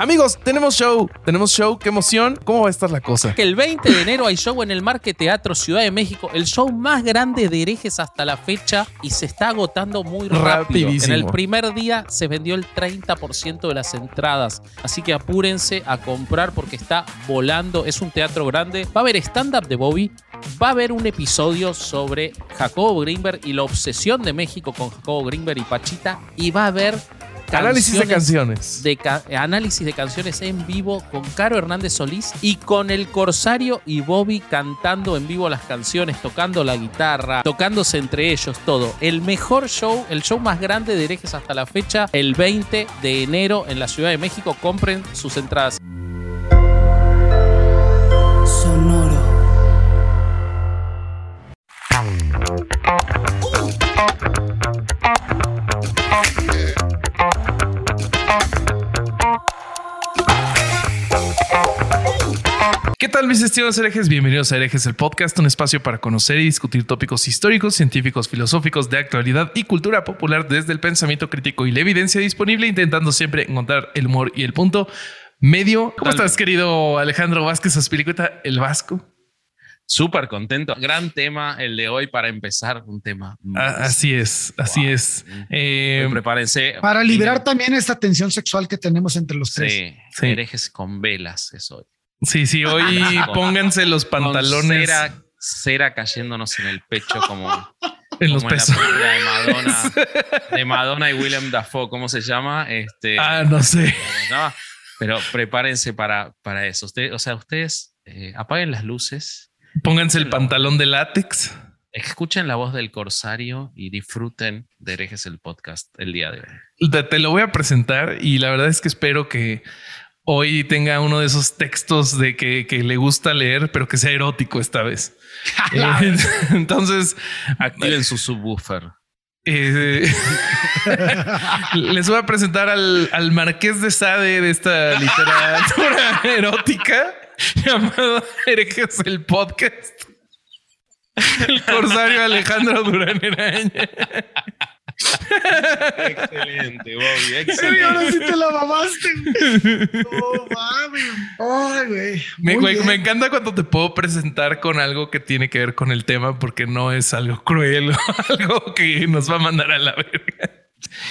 Amigos, tenemos show, tenemos show, qué emoción. ¿Cómo va a estar la cosa? Que el 20 de enero hay show en el Marque Teatro Ciudad de México, el show más grande de herejes hasta la fecha y se está agotando muy rápido. En el primer día se vendió el 30% de las entradas, así que apúrense a comprar porque está volando, es un teatro grande. Va a haber stand-up de Bobby, va a haber un episodio sobre Jacobo Greenberg y la obsesión de México con Jacobo Greenberg y Pachita y va a haber análisis de canciones. De análisis de canciones en vivo con Caro Hernández Solís y con el Corsario y Bobby cantando en vivo las canciones, tocando la guitarra, tocándose entre ellos, todo. El mejor show, el show más grande de herejes hasta la fecha, el 20 de enero en la Ciudad de México. Compren sus entradas. Tal mis estimados herejes? Bienvenidos a Herejes, el podcast, un espacio para conocer y discutir tópicos históricos, científicos, filosóficos, de actualidad y cultura popular desde el pensamiento crítico y la evidencia disponible, intentando siempre encontrar el humor y el punto medio. ¿Cómo estás, querido Alejandro Vázquez Aspilicueta, el Vasco? Súper contento. Gran tema el de hoy para empezar, un tema. Ah, así es, así es. Eh, prepárense. Para liberar también esta tensión sexual que tenemos entre los tres. Sí, herejes con velas es hoy. Sí, sí, hoy pónganse los pantalones. Cera, cera, cayéndonos en el pecho como en los pesos. de Madonna, de Madonna y William Dafoe, ¿cómo se llama? Este, ah, no sé. Pero prepárense para, para eso. o sea, ustedes eh, apaguen las luces. Pónganse el pantalón de látex. Escuchen la voz del corsario y disfruten de Herejes el podcast el día de hoy. te, lo voy a presentar y la verdad es que espero que hoy tenga uno de esos textos de que, le gusta leer, pero que sea erótico esta vez. Eh, entonces, activen su subwoofer. Eh, les voy a presentar al, Marqués de Sade de esta literatura erótica llamado Herejes el Podcast. El corsario Alejandro Durán Eraña. excelente, Bobby. Excelente. ahora sí te la mamaste. No mames. Ay, güey. Me, me, encanta cuando te puedo presentar con algo que tiene que ver con el tema, porque no es algo cruel o algo que nos va a mandar a la verga.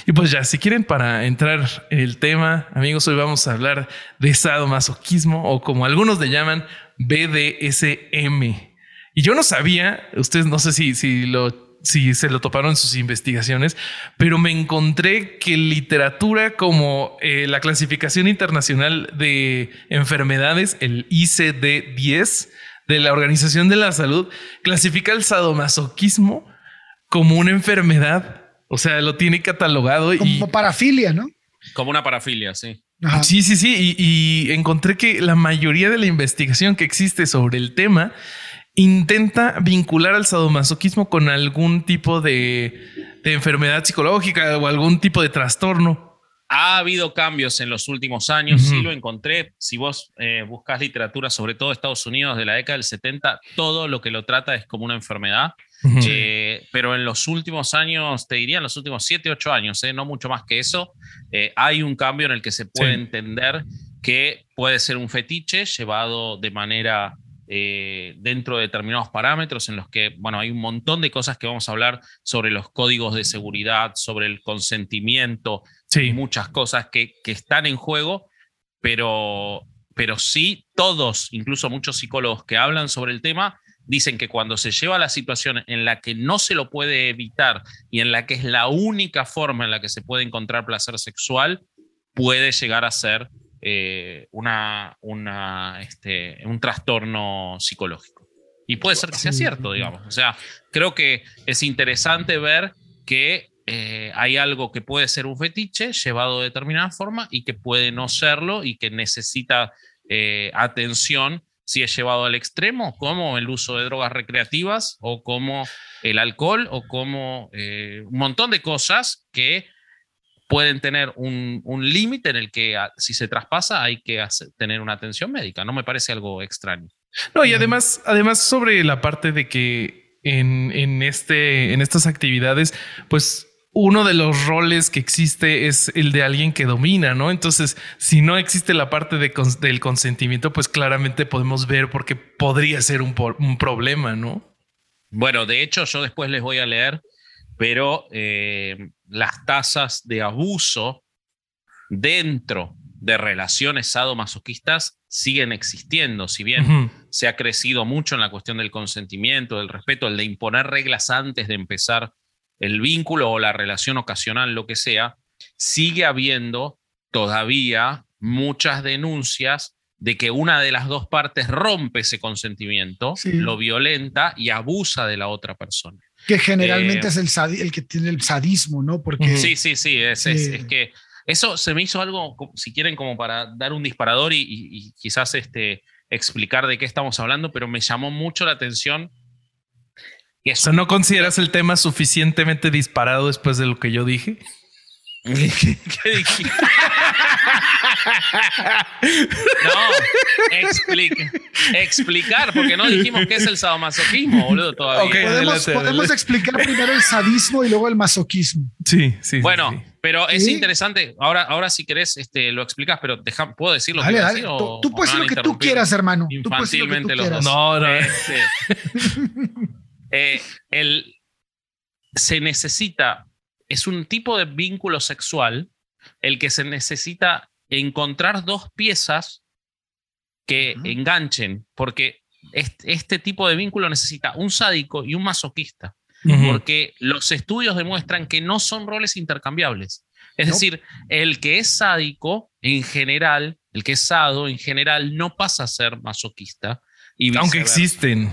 Y pues ya, si quieren para entrar en el tema, amigos, hoy vamos a hablar de sadomasoquismo o como algunos le llaman BDSM. Y yo no sabía, ustedes no sé si, si lo si se lo toparon en sus investigaciones, pero me encontré que literatura como eh, la clasificación internacional de enfermedades, el ICD-10 de la Organización de la Salud, clasifica el sadomasoquismo como una enfermedad. O sea, lo tiene catalogado. Como parafilia, ¿no? Como una parafilia, sí. Sí, sí, sí. y encontré que la mayoría de la investigación que existe sobre el tema intenta vincular al sadomasoquismo con algún tipo de, enfermedad psicológica o algún tipo de trastorno. Ha habido cambios en los últimos años, sí lo encontré. Si vos eh, buscas literatura, sobre todo Estados Unidos de la década del 70, todo lo que lo trata es como una enfermedad. Eh, pero en los últimos años, te diría en los últimos 7, 8 años, eh, no mucho más que eso, hay un cambio en el que se puede entender que puede ser un fetiche llevado de manera eh, dentro de determinados parámetros en los que, bueno, hay un montón de cosas que vamos a hablar sobre los códigos de seguridad, sobre el consentimiento, sí. muchas cosas que, que, están en juego, pero, pero sí todos, incluso muchos psicólogos que hablan sobre el tema, dicen que cuando se lleva a la situación en la que no se lo puede evitar y en la que es la única forma en la que se puede encontrar placer sexual, puede llegar a ser eh, una, una, este, un trastorno psicológico. Y puede ser que sea cierto, digamos. O sea, creo que es interesante ver que eh, hay algo que puede ser un fetiche llevado de determinada forma y que puede no serlo y que necesita eh, atención si es llevado al extremo, como el uso de drogas recreativas o como el alcohol o como un montón de cosas que pueden tener un, límite en el que ah, si se traspasa hay que tener una atención médica. No me parece algo extraño. No, y además, además sobre la parte de que en, este, en estas actividades, pues uno de los roles que existe es el de alguien que domina, ¿no? Entonces, si no existe la parte de, del consentimiento, pues claramente podemos ver por qué podría ser un, un problema, ¿no? Bueno, de hecho, yo después les voy a leer pero eh, las tasas de abuso dentro de relaciones sadomasoquistas siguen existiendo, si bien se ha crecido mucho en la cuestión del consentimiento, del respeto, el de imponer reglas antes de empezar el vínculo o la relación ocasional, lo que sea, sigue habiendo todavía muchas denuncias de que una de las dos partes rompe ese consentimiento, lo violenta y abusa de la otra persona. Que generalmente eh, es el, el que tiene el sadismo, ¿no? Porque, sí, sí, sí, es, es, que eso se me hizo algo, si quieren, como para dar un disparador y, quizás este, explicar de qué estamos hablando, pero me llamó mucho la atención. o sea, ¿no consideras el tema suficientemente disparado después de lo que yo dije? ¿Qué, dije? No, explicar, porque no dijimos qué es el sadomasoquismo, boludo, todavía. podemos, explicar primero el sadismo y luego el masoquismo. Sí, sí. Bueno, pero es interesante. Ahora, ahora si querés, este, lo explicas, pero ¿puedo decir lo que dale. tú, puedes decir lo que tú quieras, hermano. Infantilmente los dos. No, no. Este, eh, el, se necesita, es un tipo de vínculo sexual el que se necesita encontrar dos piezas que enganchen, porque este, tipo de vínculo necesita un sádico y un masoquista, porque los estudios demuestran que no son roles intercambiables. Es decir, el que es sádico en general, el que es sado en general no pasa a ser masoquista. Y Aunque existen,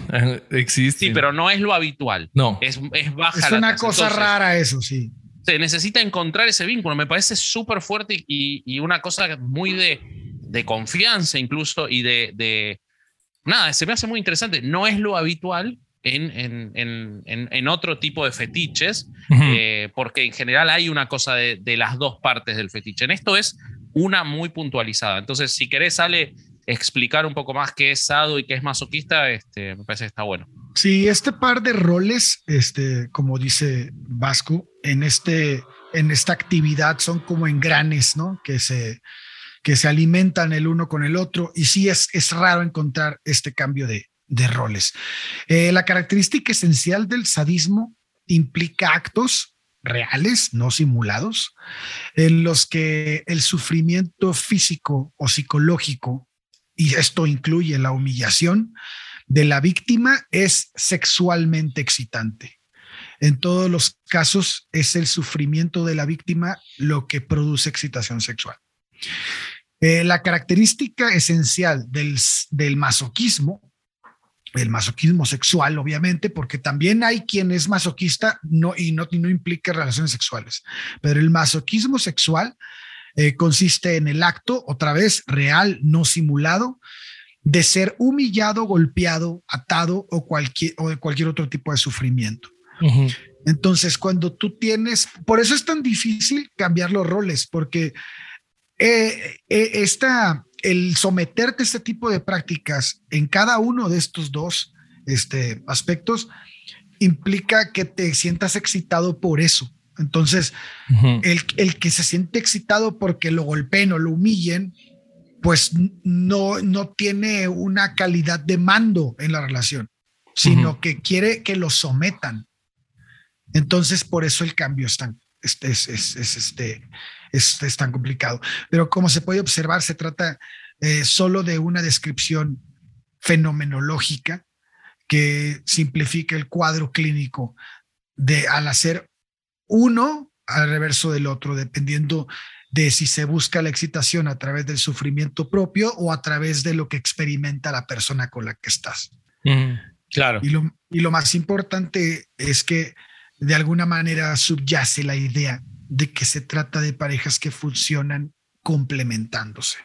existen. Sí, pero no es lo habitual. No. Es, es baja. Es una cosa rara eso, sí se necesita encontrar ese vínculo. Me parece súper fuerte y, una cosa muy de, confianza incluso y de, Nada, se me hace muy interesante. No es lo habitual en, en, otro tipo de fetiches, eh, porque en general hay una cosa de, las dos partes del fetiche. En esto es una muy puntualizada. Entonces, si querés, sale explicar un poco más qué es sado y qué es masoquista, este, me parece que está bueno. Sí, este par de roles, este, como dice Vasco, en, este, en esta actividad son como engranes, ¿no? Que se, que se alimentan el uno con el otro. Y sí es, es raro encontrar este cambio de, roles. Eh, la característica esencial del sadismo implica actos reales, no simulados, en los que el sufrimiento físico o psicológico, y esto incluye la humillación, de la víctima es sexualmente excitante. En todos los casos es el sufrimiento de la víctima lo que produce excitación sexual. Eh, la característica esencial del, del masoquismo, el masoquismo sexual, obviamente, porque también hay quien es masoquista no, y no, no implica relaciones sexuales, pero el masoquismo sexual eh, consiste en el acto, otra vez, real, no simulado, de ser humillado, golpeado, atado o, cualquier, o de cualquier otro tipo de sufrimiento. Entonces, cuando tú tienes, por eso es tan difícil cambiar los roles, porque eh, eh, el someterte a este tipo de prácticas en cada uno de estos dos este, aspectos implica que te sientas excitado por eso. Entonces, el, el, que se siente excitado porque lo golpeen o lo humillen, pues no, no tiene una calidad de mando en la relación, sino que quiere que lo sometan. Entonces, por eso el cambio es tan, es, es, este, es, tan complicado. Pero como se puede observar, se trata eh, solo de una descripción fenomenológica que simplifica el cuadro clínico de al hacer uno al reverso del otro, dependiendo de si se busca la excitación a través del sufrimiento propio o a través de lo que experimenta la persona con la que estás. Claro. Y lo, y lo más importante es que de alguna manera subyace la idea de que se trata de parejas que funcionan complementándose.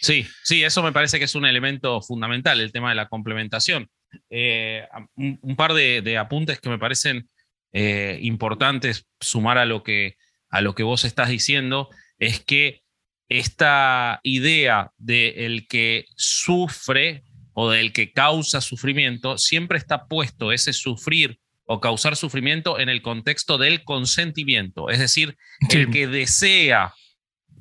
Sí, sí, eso me parece que es un elemento fundamental, el tema de la complementación. Eh, un, par de, apuntes que me parecen eh, importantes sumar a lo, que, a lo que vos estás diciendo es que esta idea de el que sufre o del que causa sufrimiento siempre está puesto ese sufrir o causar sufrimiento en el contexto del consentimiento, es decir, el que desea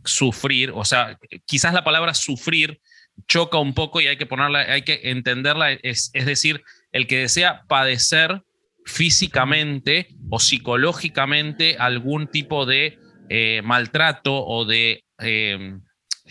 sufrir, o sea, quizás la palabra sufrir choca un poco y hay que ponerla, hay que entenderla, es, es decir, el que desea padecer físicamente o psicológicamente algún tipo de eh, maltrato o de, eh,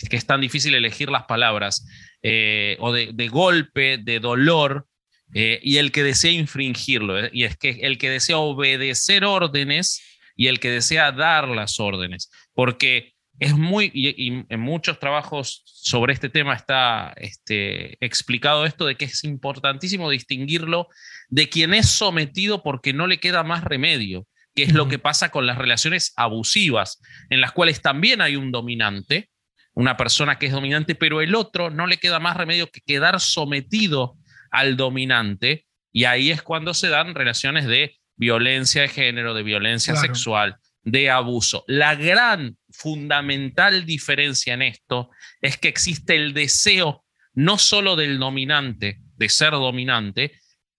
que es tan difícil elegir las palabras, eh, o de, de, golpe, de dolor, y el que desea infringirlo, y es que el que desea obedecer órdenes y el que desea dar las órdenes, porque es muy, y, en muchos trabajos sobre este tema está este, explicado esto de que es importantísimo distinguirlo de quien es sometido porque no le queda más remedio, que es lo que pasa con las relaciones abusivas, en las cuales también hay un dominante, una persona que es dominante, pero el otro no le queda más remedio que quedar sometido al dominante, y ahí es cuando se dan relaciones de violencia de género, de violencia sexual, de abuso. La gran fundamental diferencia en esto es que existe el deseo no solo del dominante de ser dominante,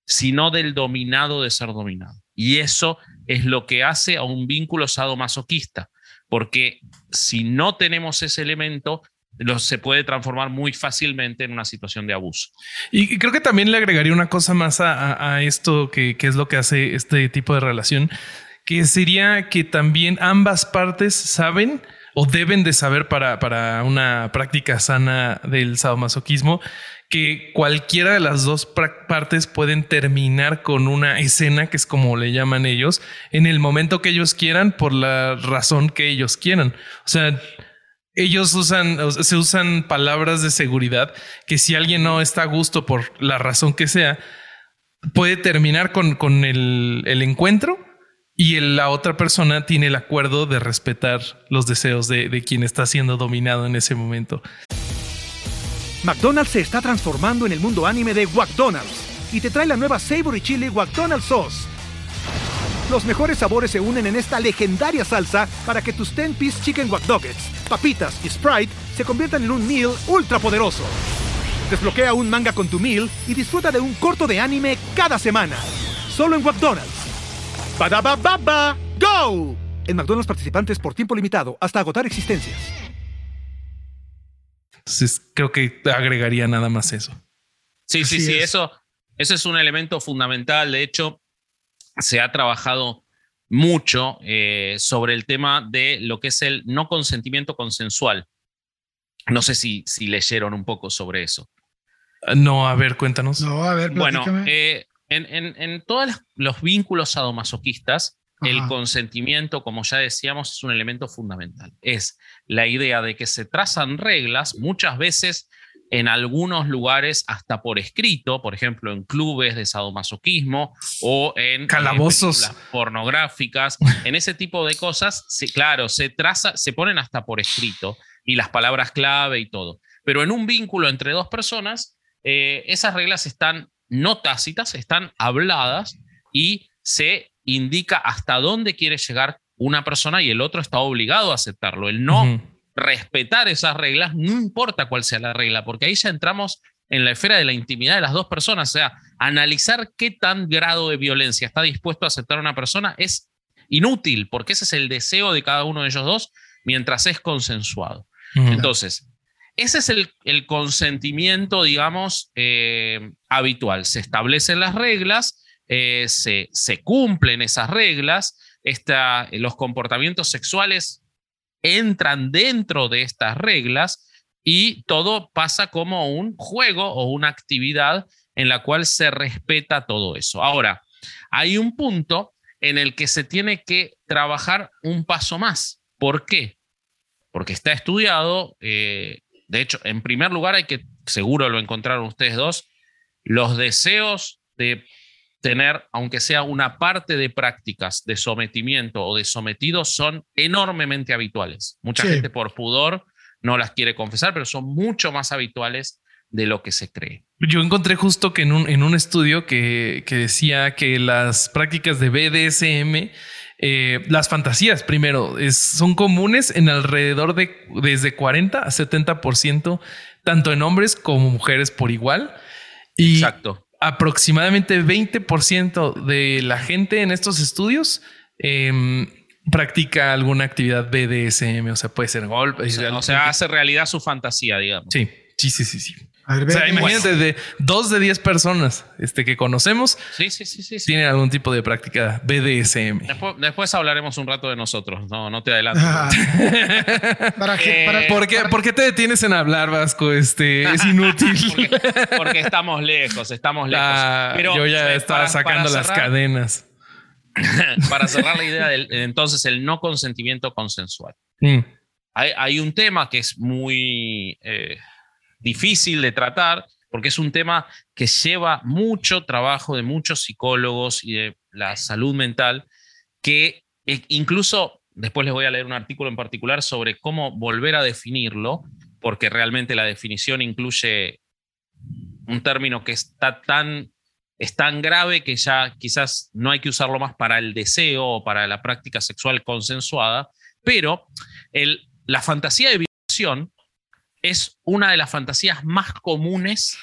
sino del dominado de ser dominado. Y eso es lo que hace a un vínculo sadomasoquista, porque si no tenemos ese elemento, lo, se puede transformar muy fácilmente en una situación de abuso. Y, creo que también le agregaría una cosa más a, esto, que, que, es lo que hace este tipo de relación, que sería que también ambas partes saben o deben de saber para, para una práctica sana del sadomasoquismo que cualquiera de las dos partes pueden terminar con una escena, que es como le llaman ellos, en el momento que ellos quieran, por la razón que ellos quieran. O sea, ellos usan, se usan palabras de seguridad que si alguien no está a gusto por la razón que sea, puede terminar con, con el, el encuentro y la otra persona tiene el acuerdo de respetar los deseos de, quien está siendo dominado en ese momento. McDonald's se está transformando en el mundo anime de McDonald's y te trae la nueva Savory Chili McDonald's Sauce. Los mejores sabores se unen en esta legendaria salsa para que tus 10-piece chicken wack papitas y Sprite se conviertan en un meal ultra poderoso. Desbloquea un manga con tu meal y disfruta de un corto de anime cada semana. Solo en McDonald's. ¡Badabababa! ¡Go! En McDonald's participantes por tiempo limitado hasta agotar existencias. Entonces creo que agregaría nada más eso. Sí, sí, sí, eso, eso es un elemento fundamental. De hecho, se ha trabajado mucho eh, sobre el tema de lo que es el no consentimiento consensual. No sé si, si leyeron un poco sobre eso. No, a ver, cuéntanos. No, a ver, Bueno, eh, en, todos los vínculos sadomasoquistas, el consentimiento, como ya decíamos, es un elemento fundamental. Es la idea de que se trazan reglas, muchas veces en algunos lugares hasta por escrito, por ejemplo, en clubes de sadomasoquismo o en eh, calabozos pornográficas, en ese tipo de cosas, claro, se traza, se ponen hasta por escrito y las palabras clave y todo. Pero en un vínculo entre dos personas, eh, esas reglas están no tácitas, están habladas y se indica hasta dónde quiere llegar una persona y el otro está obligado a aceptarlo. El no respetar esas reglas, no importa cuál sea la regla, porque ahí ya entramos en la esfera de la intimidad de las dos personas, o sea, analizar qué tan grado de violencia está dispuesto a aceptar una persona es inútil, porque ese es el deseo de cada uno de ellos dos mientras es consensuado. Entonces, ese es el, consentimiento, digamos, eh, habitual. Se establecen las reglas, eh, se, se, cumplen esas reglas, los comportamientos sexuales entran dentro de estas reglas y todo pasa como un juego o una actividad en la cual se respeta todo eso. Ahora, hay un punto en el que se tiene que trabajar un paso más. ¿Por qué? Porque está estudiado, eh, de hecho, en primer lugar hay que, seguro lo encontraron ustedes dos, los deseos de tener, aunque sea una parte de prácticas de sometimiento o de sometido, son enormemente habituales. Mucha gente por pudor no las quiere confesar, pero son mucho más habituales de lo que se cree. Yo encontré justo que en un, en un estudio que, decía que las prácticas de BDSM, eh, las fantasías primero, son comunes en alrededor de desde 40 a 70%, tanto en hombres como mujeres por igual. Y Exacto. aproximadamente 20% de la gente en estos estudios em, practica alguna actividad BDSM, o sea, puede ser golpe. O sea, hace realidad su fantasía, digamos. Sí, sí, sí, sí. sí o sea, imagínate, de dos de diez personas este, que conocemos sí, sí, sí, tienen algún tipo de práctica BDSM. Después, hablaremos un rato de nosotros. No, no te adelanto. ¿Para qué, eh, ¿Por, qué, te detienes en hablar, Vasco? Este, es inútil. porque, estamos lejos, estamos lejos. Ah, yo ya estaba sacando las cadenas. para cerrar la idea del entonces el no consentimiento consensual. Mm. Hay, un tema que es muy... Eh, difícil de tratar porque es un tema que lleva mucho trabajo de muchos psicólogos y de la salud mental, que eh, incluso después les voy a leer un artículo en particular sobre cómo volver a definirlo, porque realmente la definición incluye un término que está tan, es tan grave que ya quizás no hay que usarlo más para el deseo o para la práctica sexual consensuada, pero el, la fantasía de violación es una de las fantasías más comunes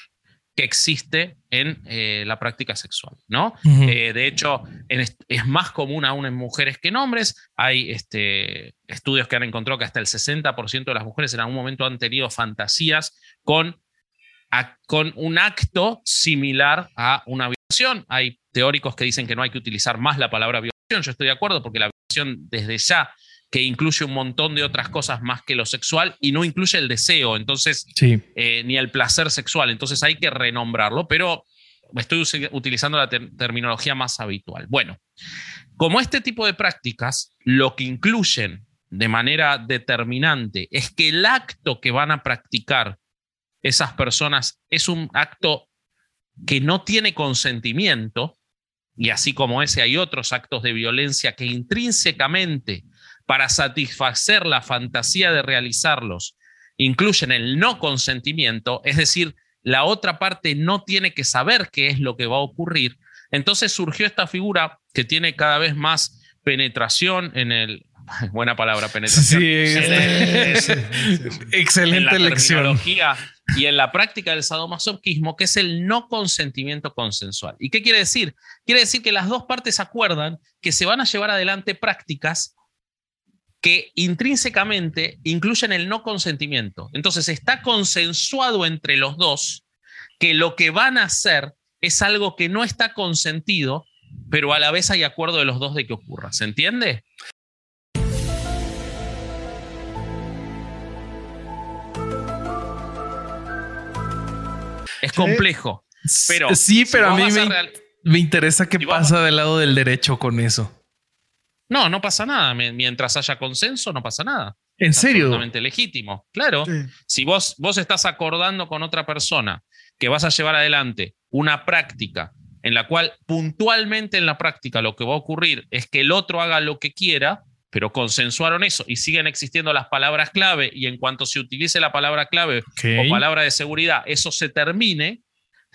que existe en eh, la práctica sexual, ¿no? Eh, de hecho, es más común aún en mujeres que en hombres. Hay este, estudios que han encontrado que hasta el 60% de las mujeres en algún momento han tenido fantasías con, con un acto similar a una violación. Hay teóricos que dicen que no hay que utilizar más la palabra violación. Yo estoy de acuerdo porque la violación desde ya que incluye un montón de otras cosas más que lo sexual y no incluye el deseo, entonces, eh, ni el placer sexual. Entonces hay que renombrarlo, pero estoy utilizando la terminología más habitual. Bueno, como este tipo de prácticas lo que incluyen de manera determinante es que el acto que van a practicar esas personas es un acto que no tiene consentimiento, y así como ese hay otros actos de violencia que intrínsecamente para satisfacer la fantasía de realizarlos incluyen el no consentimiento, es decir, la otra parte no tiene que saber qué es lo que va a ocurrir, entonces surgió esta figura que tiene cada vez más penetración en el... Buena palabra, penetración. Sí, excelente en lección. Y en la práctica del sadomasoquismo, que es el no consentimiento consensual. ¿Y qué quiere decir? Quiere decir que las dos partes acuerdan que se van a llevar adelante prácticas que intrínsecamente incluyen el no consentimiento. Entonces está consensuado entre los dos que lo que van a hacer es algo que no está consentido, pero a la vez hay acuerdo de los dos de que ocurra. ¿Se entiende? Es complejo. Pero sí, pero a mí me, interesa qué pasa del lado del derecho con eso. No, no pasa nada. Mientras haya consenso, no pasa nada. ¿En serio? Absolutamente legítimo. Claro. Si vos, vos estás acordando con otra persona que vas a llevar adelante una práctica en la cual puntualmente en la práctica lo que va a ocurrir es que el otro haga lo que quiera, pero consensuaron eso y siguen existiendo las palabras clave y en cuanto se utilice la palabra clave o palabra de seguridad, eso se termine,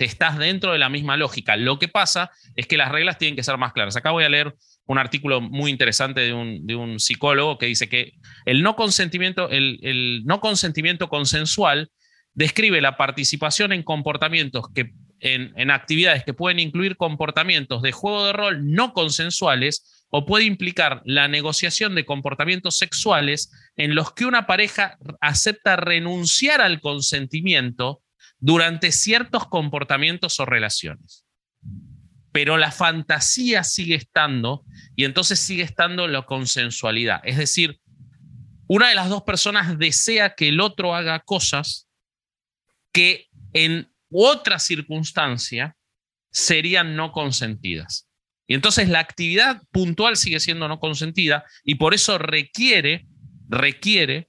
estás dentro de la misma lógica. Lo que pasa es que las reglas tienen que ser más claras. Acá voy a leer un artículo muy interesante de un, psicólogo que dice que el no consentimiento, el, no consentimiento consensual describe la participación en comportamientos que en, en, actividades que pueden incluir comportamientos de juego de rol no consensuales o puede implicar la negociación de comportamientos sexuales en los que una pareja acepta renunciar al consentimiento durante ciertos comportamientos o relaciones pero la fantasía sigue estando y entonces sigue estando la consensualidad. Es decir, una de las dos personas desea que el otro haga cosas que en otra circunstancia serían no consentidas. Y entonces la actividad puntual sigue siendo no consentida y por eso requiere, requiere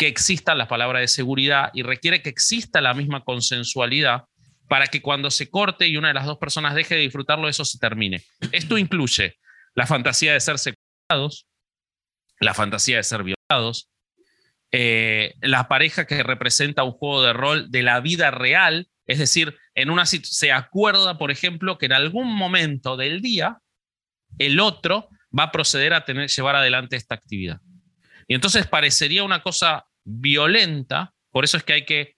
que exista la palabra de seguridad y requiere que exista la misma consensualidad para que cuando se corte y una de las dos personas deje de disfrutarlo, eso se termine. Esto incluye la fantasía de ser secuestrados, la fantasía de ser violados, eh, la pareja que representa un juego de rol de la vida real, es decir, en una se acuerda, por ejemplo, que en algún momento del día el otro va a proceder a tener, llevar adelante esta actividad. Y entonces parecería una cosa violenta, por eso es que hay que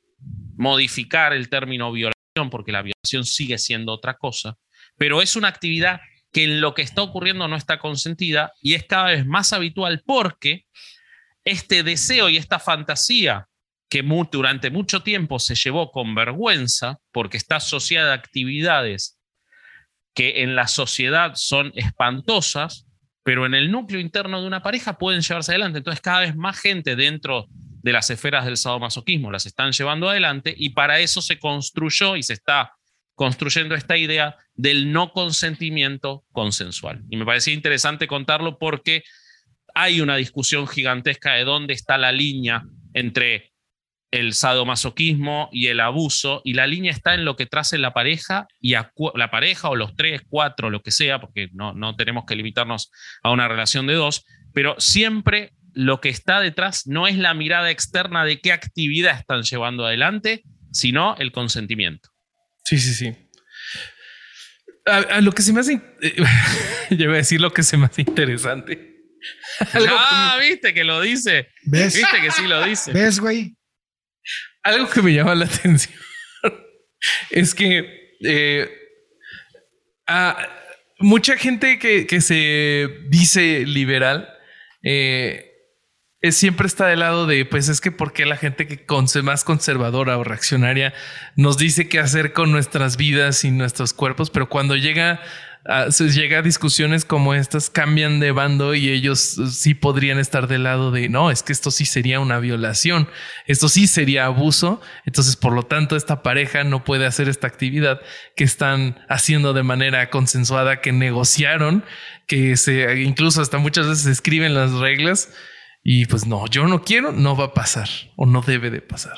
modificar el término violación, porque la violación sigue siendo otra cosa, pero es una actividad que en lo que está ocurriendo no está consentida y es cada vez más habitual porque este deseo y esta fantasía que durante mucho tiempo se llevó con vergüenza porque está asociada a actividades que en la sociedad son espantosas, pero en el núcleo interno de una pareja pueden llevarse adelante. Entonces cada vez más gente dentro de las esferas del sadomasoquismo las están llevando adelante y para eso se construyó y se está construyendo esta idea del no consentimiento consensual. Y me parecía interesante contarlo porque hay una discusión gigantesca de dónde está la línea entre el sadomasoquismo y el abuso, y la línea está en lo que trace la pareja y la pareja o los tres, cuatro, lo que sea, porque no, no tenemos que limitarnos a una relación de dos, pero siempre lo que está detrás no es la mirada externa de qué actividad están llevando adelante, sino el consentimiento. Sí, sí, sí. A, lo que se me hace, yo voy a decir lo que se me hace interesante. ah, viste que lo dice. ¿Ves? Viste que sí lo dice. ¿Ves, güey? Algo que me llama la atención es que eh, mucha gente que, que, se dice liberal eh, siempre está del lado de, pues es que porque la gente que más conservadora o reaccionaria nos dice qué hacer con nuestras vidas y nuestros cuerpos, pero cuando llega a, llega a discusiones como estas, cambian de bando y ellos sí podrían estar del lado de, no, es que esto sí sería una violación, esto sí sería abuso, entonces por lo tanto esta pareja no puede hacer esta actividad que están haciendo de manera consensuada, que negociaron, que se incluso hasta muchas veces escriben las reglas y pues no, yo no quiero, no va a pasar o no debe de pasar.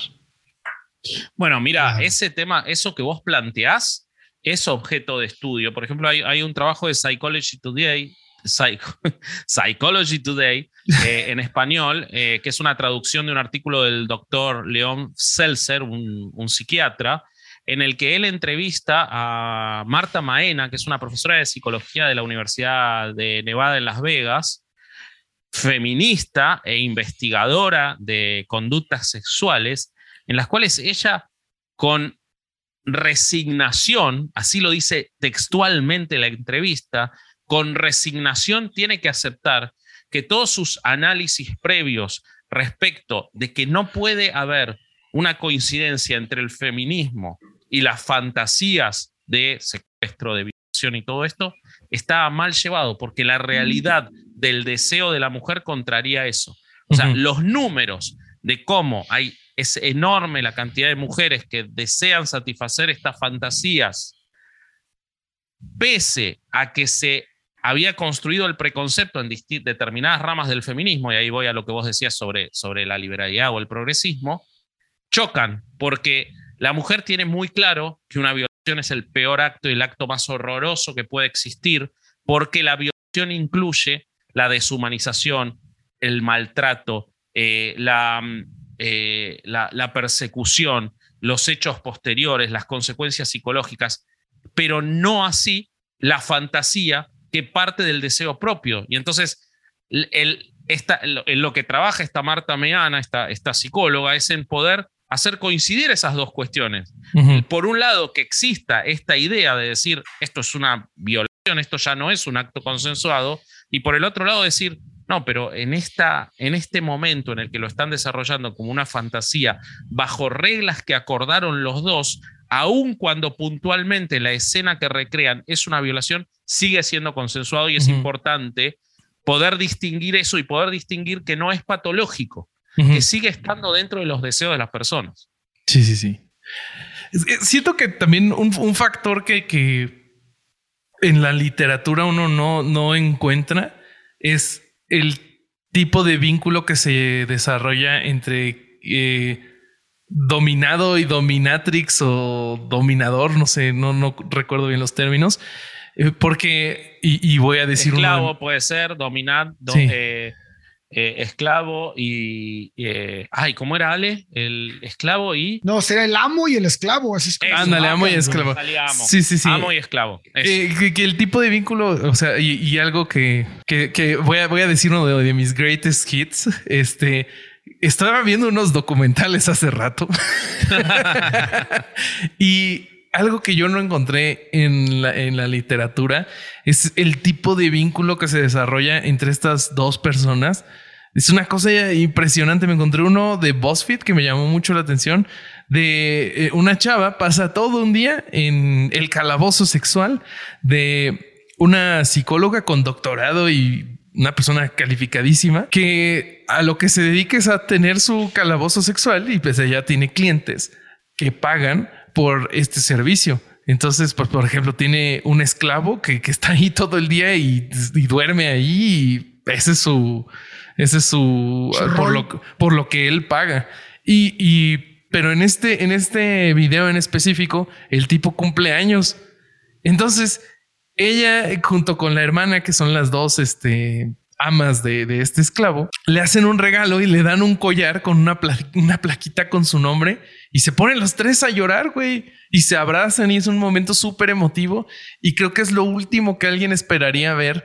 Bueno, mira, ese tema, eso que vos planteás es objeto de estudio. Por ejemplo, hay, un trabajo de Psychology Today, Psychology Today, eh, en español, eh, que es una traducción de un artículo del doctor León Seltzer, un, un, psiquiatra, en el que él entrevista a Marta Maena, que es una profesora de psicología de la Universidad de Nevada en Las Vegas, feminista e investigadora de conductas sexuales, en las cuales ella con resignación, así lo dice textualmente la entrevista, con resignación tiene que aceptar que todos sus análisis previos respecto de que no puede haber una coincidencia entre el feminismo y las fantasías de secuestro, de violación y todo esto, está mal llevado, porque la realidad del deseo de la mujer contraría eso. O sea, los números de cómo hay, es enorme la cantidad de mujeres que desean satisfacer estas fantasías, pese a que se había construido el preconcepto en determinadas ramas del feminismo, y ahí voy a lo que vos decías sobre, sobre la liberalidad o el progresismo, chocan, porque la mujer tiene muy claro que una violación es el peor acto y el acto más horroroso que puede existir, porque la violación incluye la deshumanización, el maltrato, eh, mm, eh, la, la, persecución, los hechos posteriores, las consecuencias psicológicas, pero no así la fantasía que parte del deseo propio. Y entonces, el, en lo que trabaja esta Marta Meana, esta, esta psicóloga, es en poder hacer coincidir esas dos cuestiones. Por un lado, que exista esta idea de decir, esto es una violación, esto ya no es un acto consensuado, y por el otro lado decir, no, pero en, esta, en este momento en el que lo están desarrollando como una fantasía, bajo reglas que acordaron los dos, aun cuando puntualmente la escena que recrean es una violación, sigue siendo consensuado y es importante poder distinguir eso y poder distinguir que no es patológico, que sigue estando dentro de los deseos de las personas. Sí, sí, sí. Siento que también un, factor que, que, en la literatura uno no, no encuentra es el tipo de vínculo que se desarrolla entre eh, dominado y dominatrix o dominador, no sé, no, no recuerdo bien los términos, eh, porque, y, voy a decir... Esclavo puede ser, dominado, eh, eh, esclavo y... ay, ¿cómo era Ale? El esclavo y... No, será el amo y el esclavo, así es. Ándale, amo y esclavo. Sí, sí, sí. Amo y esclavo. Que, el tipo de vínculo, o sea, y, algo que, que, voy, a, voy a decir uno de, de mis greatest hits, este estaba viendo unos documentales hace rato y algo que yo no encontré en la, en la, literatura es el tipo de vínculo que se desarrolla entre estas dos personas. Es una cosa impresionante. Me encontré uno de BuzzFeed que me llamó mucho la atención. De eh, una chava pasa todo un día en el calabozo sexual de una psicóloga con doctorado y una persona calificadísima que a lo que se dedica es a tener su calabozo sexual y pues ella tiene clientes que pagan por este servicio. Entonces, pues, por ejemplo, tiene un esclavo que, está ahí todo el día y, duerme ahí y ese es su, ese es su, por, lo, por lo que él paga. Y, y, pero en este, en este video en específico, el tipo cumple años. Entonces, ella, junto con la hermana, que son las dos este, amas de, este esclavo, le hacen un regalo y le dan un collar con una, una plaquita con su nombre y se ponen los tres a llorar, güey, y se abrazan y es un momento súper emotivo y creo que es lo último que alguien esperaría ver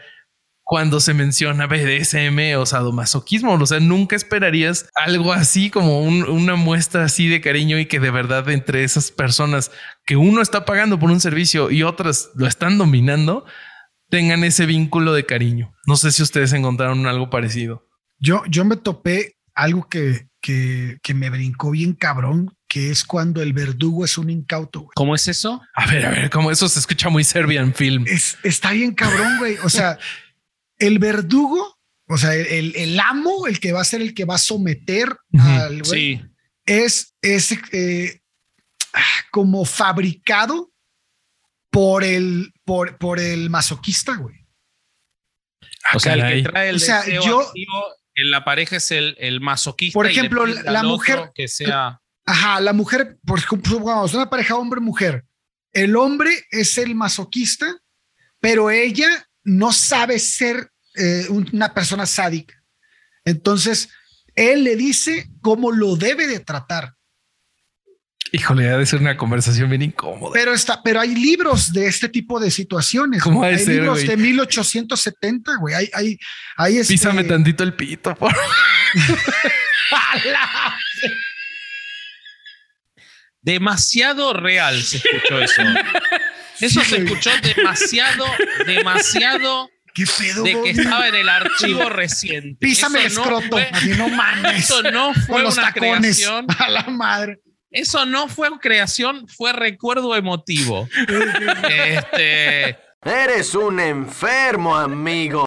cuando se menciona BDSM o sadomasoquismo. O sea, nunca esperarías algo así como una muestra así de cariño y que de verdad entre esas personas que uno está pagando por un servicio y otras lo están dominando, tengan ese vínculo de cariño. No sé si ustedes encontraron algo parecido. Yo, yo me topé algo que, que, que me brincó bien cabrón, que es cuando el verdugo es un incauto. ¿Cómo es eso? A ver, a ver, cómo eso se escucha muy Serbian film. Es, está bien cabrón, güey. O sea, el verdugo, o sea, el, amo, el que va a ser el que va a someter al güey, es, es eh, como fabricado por el, por, por el masoquista, güey. Ah, o sea, el que trae el o sea, yo, en la pareja es el, el masoquista. Por ejemplo, la mujer que sea. Ajá, la mujer, por ejemplo, vamos, una pareja hombre-mujer. El hombre es el masoquista, pero ella no sabe ser eh, una persona sádica. Entonces, él le dice cómo lo debe de tratar. Híjole, debe ser una conversación bien incómoda. Pero está, pero hay libros de este tipo de situaciones. ¿Cómo hay libros de 1870, güey. Hay, hay, hay este Písame tantito el pito, por Demasiado real se escuchó eso. Eso se escuchó demasiado, demasiado ¿Qué pedo? De que estaba en el archivo reciente. Písame el escroto. No, no mames. Eso no fue una creación. A la madre. Eso no fue creación, fue recuerdo emotivo. este. Eres un enfermo, amigo.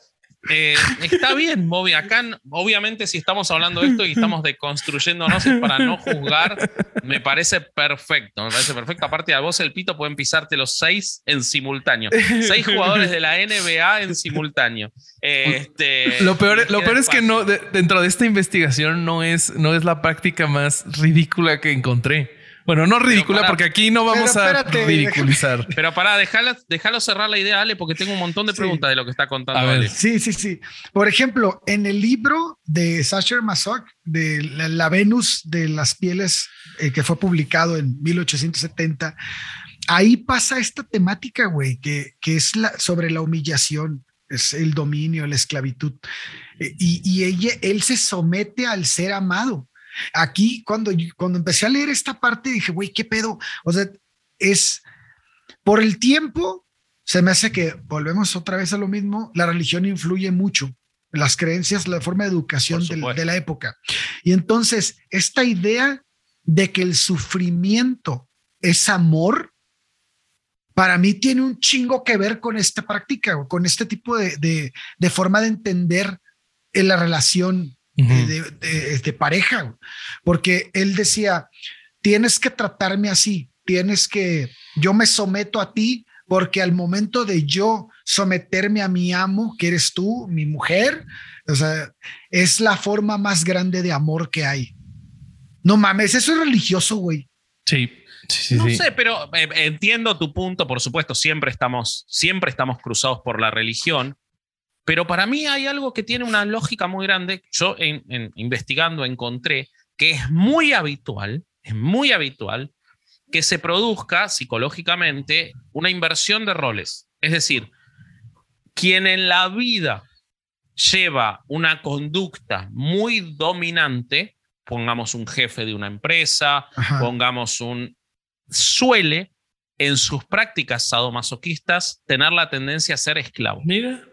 Eh, está bien, Bobby. Acá, obviamente, si estamos hablando de esto y estamos deconstruyéndonos para no juzgar, me parece perfecto. Me parece perfecto. Aparte, a vos, el pito, pueden pisarte los seis en simultáneo. Seis jugadores de la NBA en simultáneo. Este, lo peor, lo peor es que no, dentro de esta investigación no es, no es la práctica más ridícula que encontré. Bueno, no ridícula, porque aquí no vamos a ridiculizar. Pero para dejarlo cerrar la idea, Ale, porque tengo un montón de preguntas de lo que está contando. Ale. Sí, sí, sí. Por ejemplo, en el libro de Sacher Masoch, de la, Venus de las pieles, eh, que fue publicado en 1870, ahí pasa esta temática, güey, que, que es la, sobre la humillación, es el dominio, la esclavitud. Eh, y, y ella, él se somete al ser amado. Aquí, cuando, cuando empecé a leer esta parte, dije, güey, ¿qué pedo? O sea, es por el tiempo, se me hace que volvemos otra vez a lo mismo, la religión influye mucho, las creencias, la forma de educación de, la época. Y entonces, esta idea de que el sufrimiento es amor, para mí tiene un chingo que ver con esta práctica, con este tipo de, de forma de entender en la relación de, pareja, porque él decía, tienes que tratarme así, tienes que, yo me someto a ti porque al momento de yo someterme a mi amo, que eres tú, mi mujer, o sea, es la forma más grande de amor que hay. No mames, eso es religioso, güey. Sí. Sí, no sé, pero eh, entiendo tu punto, por supuesto, siempre estamos, siempre estamos cruzados por la religión, pero para mí hay algo que tiene una lógica muy grande. Yo en, investigando encontré que es muy habitual, es muy habitual que se produzca psicológicamente una inversión de roles. Es decir, quien en la vida lleva una conducta muy dominante, pongamos un jefe de una empresa, pongamos un... suele en sus prácticas sadomasoquistas tener la tendencia a ser esclavo. Mira.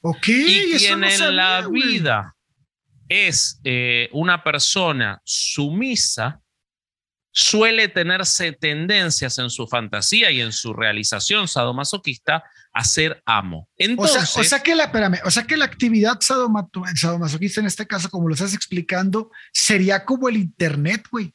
Ok. Y quien en la vida es eh, una persona sumisa, suele tenerse tendencias en su fantasía y en su realización sadomasoquista a ser amo. Entonces, o, sea, que la, o sea que la actividad sadomasoquista en este caso, como lo estás explicando, sería como el internet, güey.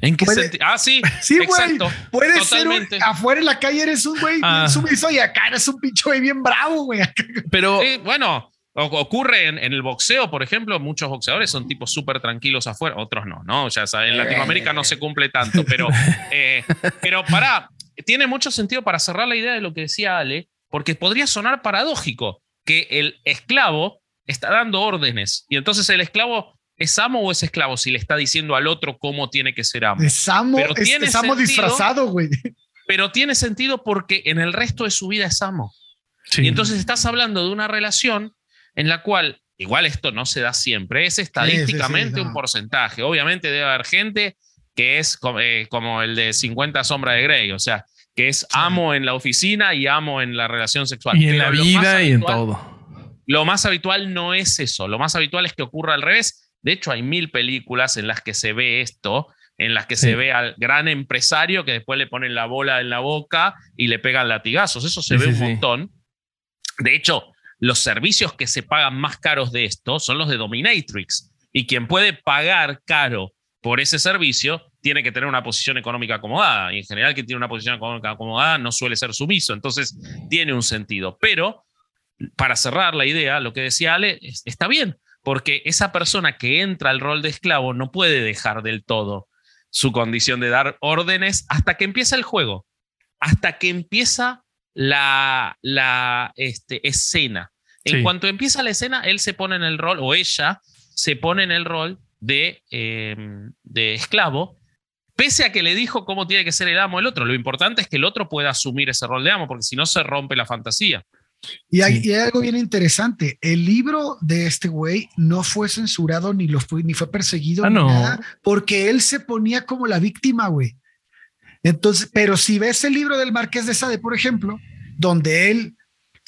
¿En qué sentido? Ah, sí. Sí, güey. Puede ser afuera en la calle eres un güey ah. sumiso y acá eres un pinche güey bien bravo, güey. Pero bueno, Ocurre en, el boxeo, por ejemplo, muchos boxeadores son tipos súper tranquilos afuera, otros no, ¿no? Ya sea, en Latinoamérica no se cumple tanto, pero, eh, pero para, tiene mucho sentido para cerrar la idea de lo que decía Ale, porque podría sonar paradójico que el esclavo está dando órdenes y entonces el esclavo ¿Es amo o es esclavo si le está diciendo al otro cómo tiene que ser amo? Es amo, es, amo disfrazado, güey. Pero tiene sentido porque en el resto de su vida es amo. Y entonces estás hablando de una relación en la cual, igual esto no se da siempre, es estadísticamente un porcentaje. Obviamente debe haber gente que es eh, como, el de 50 sombras de Grey, o sea, que es amo en la oficina y amo en la relación sexual. Y en la vida y en todo. Lo más habitual no es eso, lo más habitual es que ocurra al revés. De hecho, hay mil películas en las que se ve esto, en las que se ve al gran empresario que después le ponen la bola en la boca y le pegan latigazos. Eso se ve un montón. De hecho, los servicios que se pagan más caros de esto son los de Dominatrix. Y quien puede pagar caro por ese servicio tiene que tener una posición económica acomodada. Y en general, quien tiene una posición económica acomodada no suele ser sumiso. Entonces, tiene un sentido. Pero, para cerrar la idea, lo que decía Ale, está bien, porque esa persona que entra al rol de esclavo no puede dejar del todo su condición de dar órdenes hasta que empieza el juego, hasta que empieza la, la este, escena. En cuanto empieza la escena, él se pone en el rol, o ella se pone en el rol de, em, de esclavo, pese a que le dijo cómo tiene que ser el amo el otro. Lo importante es que el otro pueda asumir ese rol de amo, porque si no se rompe la fantasía. Y hay, algo bien interesante. El libro de este güey no fue censurado ni, lo fue, ni fue perseguido, ah, nada, porque él se ponía como la víctima, güey. Entonces, pero si ves el libro del Marqués de Sade, por ejemplo, donde él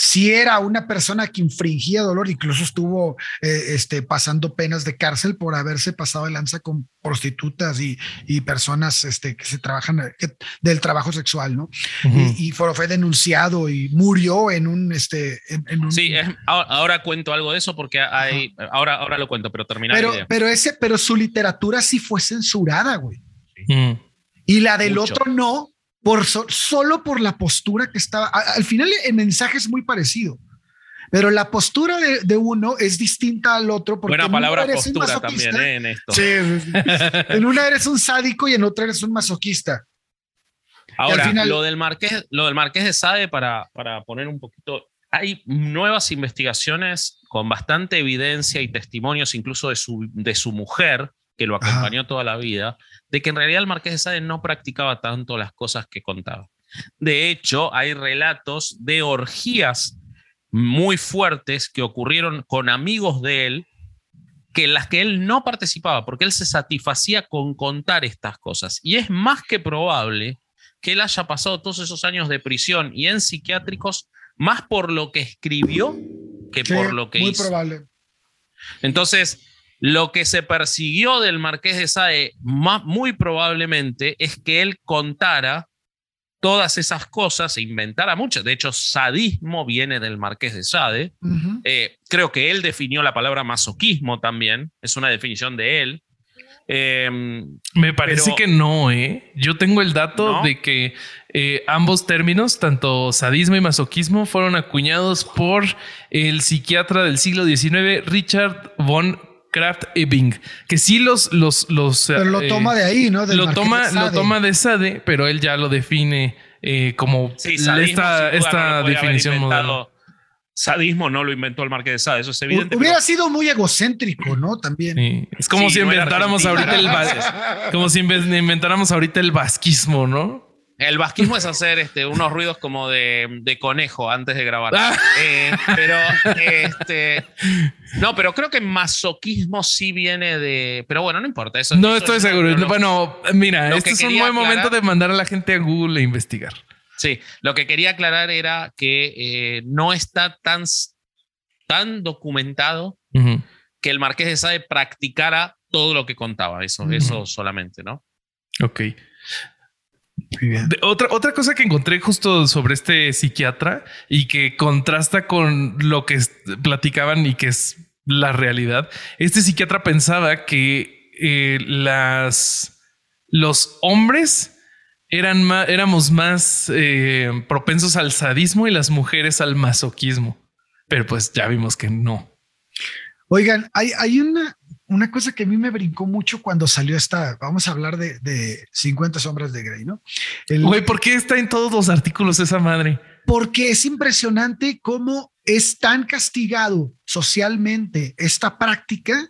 si era una persona que infringía dolor, incluso estuvo eh, este, pasando penas de cárcel por haberse pasado de lanza con prostitutas y, y personas este, que se trabajan del trabajo sexual, ¿no? y, fue, denunciado y murió en un... Este, en, sí, ahora, cuento algo de eso porque hay... Ahora, ahora lo cuento, pero termina. Pero, pero, ese, pero su literatura sí fue censurada, güey. Mm. Y la del otro no, por solo por la postura que estaba. al final el mensaje es muy parecido, pero la postura de, uno es distinta al otro. Porque Buena palabra postura también ¿eh? en esto. Sí, en una eres un sádico y en otra eres un masoquista. Ahora, lo, del Marqués, lo del Marqués de Sade, para, para poner un poquito, hay nuevas investigaciones con bastante evidencia y testimonios incluso de su, de su mujer, que lo acompañó toda la vida, de que en realidad el Marqués de Sade no practicaba tanto las cosas que contaba. De hecho, hay relatos de orgías muy fuertes que ocurrieron con amigos de él, que en las que él no participaba, porque él se satisfacía con contar estas cosas. Y es más que probable que él haya pasado todos esos años de prisión y en psiquiátricos más por lo que escribió que por lo que muy hizo. Muy probable. Entonces, lo que se persiguió del Marqués de Sade muy probablemente es que él contara todas esas cosas e inventara muchas. De hecho, sadismo viene del Marqués de Sade. Eh, creo que él definió la palabra masoquismo también, es una definición de él. Em, Me parece pero- que no, ¿eh? Yo tengo el dato ¿No? de que eh, ambos términos, tanto sadismo y masoquismo, fueron acuñados por el psiquiatra del siglo XIX, Richard von Kraft-Ebing, que sí los... los, los Pero lo eh, toma de ahí, ¿no? Del lo toma, de lo Sade. toma de Sade, pero él ya lo define eh, como Sí, esta, sadismo, esta no definición moderna. Sadismo no lo inventó el Marqués de Sade, eso es evidente. Hubiera pero- sido muy egocéntrico, ¿no? También. Sí, Es como Sí, si no inventáramos ahorita el como si inve- inventáramos ahorita el vasquismo, ¿no? El vasquismo es hacer este, unos ruidos como de, de conejo antes de grabar. Ah. Eh, pero, este, no, pero creo que masoquismo sí viene de. Pero bueno, no importa. Eso, No eso estoy es- seguro. lo- bueno, mira, este que es un buen momento aclarar- de mandar a la gente a Google e investigar. Sí, lo que quería aclarar era que eh, no está tan, tan documentado que el Marqués de Sade practicara todo lo que contaba. Eso, eso solamente, ¿no? Ok. De- otra, otra cosa que encontré justo sobre este psiquiatra y que contrasta con lo que platicaban y que es la realidad. Este psiquiatra pensaba que eh, las, los hombres eran ma- éramos más eh, propensos al sadismo y las mujeres al masoquismo. Pero pues ya vimos que no. Oigan, hay, hay una, una cosa que a mí me brincó mucho cuando salió esta, vamos a hablar de, de 50 sombras de Grey, ¿no? El- Güey, ¿por qué está en todos los artículos esa madre? porque es impresionante cómo es tan castigado socialmente esta práctica,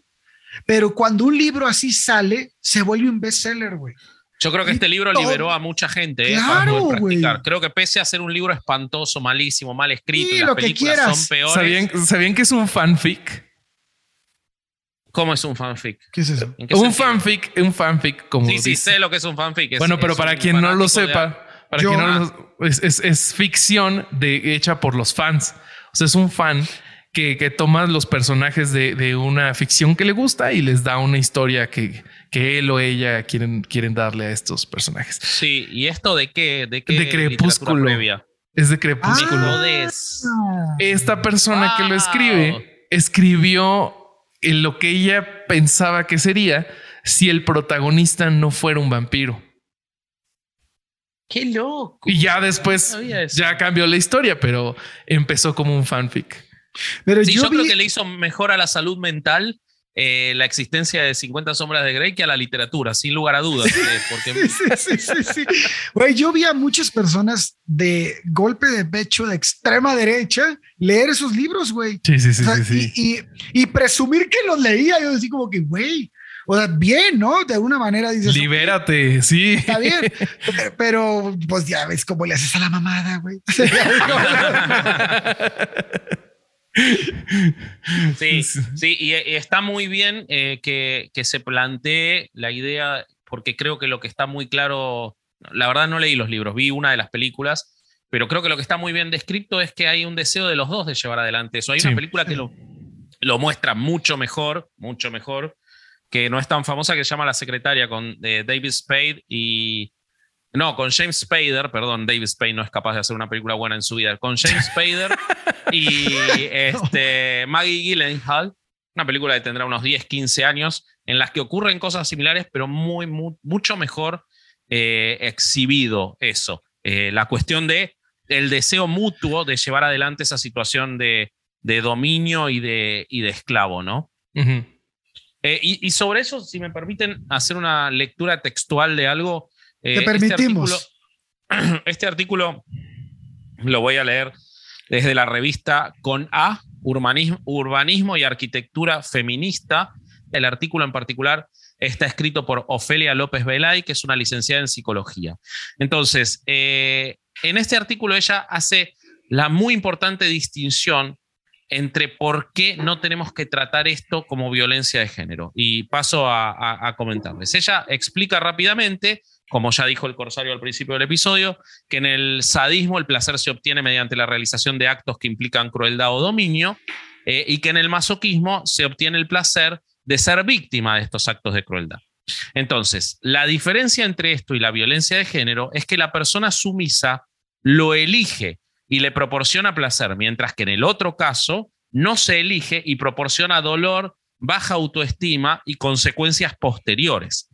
pero cuando un libro así sale, se vuelve un bestseller, güey. Yo creo que Y este libro todo- liberó a mucha gente. eh, Claro, para güey. Creo que pese a ser un libro espantoso, malísimo, mal escrito, Sí, y las lo que quieras. son peores. ¿Sabían, ¿Sabían que es un fanfic? ¿Cómo es un fanfic? ¿Qué es eso? ¿En qué Un sentido? fanfic, un fanfic como Sí, sí, dice. sé lo que es un fanfic. es- bueno, pero es para quien no lo de- sepa, para Yo- quien no lo- es, es- es ficción de, hecha por los fans. O sea, es un fan que, que toma los personajes de, de una ficción que le gusta y les da una historia que, que él o ella quieren, quieren darle a estos personajes. Sí, ¿y esto de qué? ¿De qué? De Crepúsculo. previa? Es de Crepúsculo. Ah. Esta persona que lo escribe escribió en lo que ella pensaba que sería si el protagonista no fuera un vampiro. ¡Qué loco! Y ya después ya cambió la historia, pero empezó como un fanfic. Pero Sí, yo, yo, creo que le hizo mejor a la salud mental eh, la existencia de 50 sombras de Grey que a la literatura, sin lugar a dudas. eh, porque Sí, sí, sí. Güey, yo vi a muchas personas de golpe de pecho de extrema derecha leer esos libros, güey. Sí, sí, sí, O sea, sí, sí. Y, y- y presumir que los leía, yo decía como que, güey, o sea, bien, ¿no? De alguna manera dices, Libérate, sí. está bien, pero, pero, pues ya ves cómo le haces a la mamada, güey. Sí, sí, y, y está muy bien eh, que, que se plantee la idea, porque creo que lo que está muy claro, la verdad no leí los libros, vi una de las películas, pero creo que lo que está muy bien descrito es que hay un deseo de los dos de llevar adelante eso. Hay Sí. una película que lo, lo muestra mucho mejor, mucho mejor, que no es tan famosa, que se llama La Secretaria, con eh, David Spade y... No, con James Spader, perdón, David Spade no es capaz de hacer una película buena en su vida. Con James Spader y este, Maggie Gyllenhaal, una película que tendrá unos 10, 15 años, en las que ocurren cosas similares, pero muy, mu- mucho mejor eh, exhibido eso. Eh, la cuestión de el deseo mutuo de llevar adelante esa situación de, de dominio y de, y de esclavo, ¿no? Eh, y, y sobre eso, si me permiten hacer una lectura textual de algo. Eh, Te este permitimos. artículo- Este artículo, lo voy a leer desde la revista Con A, Urbanismo, Urbanismo y Arquitectura Feminista. El artículo en particular está escrito por Ofelia López Velay, que es una licenciada en psicología. Entonces, eh, en este artículo ella hace la muy importante distinción entre por qué no tenemos que tratar esto como violencia de género. Y paso a, a- a comentarles. Ella explica rápidamente, como ya dijo el Corsario al principio del episodio, que en el sadismo el placer se obtiene mediante la realización de actos que implican crueldad o dominio, eh, y que en el masoquismo se obtiene el placer de ser víctima de estos actos de crueldad. Entonces, la diferencia entre esto y la violencia de género es que la persona sumisa lo elige y le proporciona placer, mientras que en el otro caso no se elige y proporciona dolor baja autoestima y consecuencias posteriores.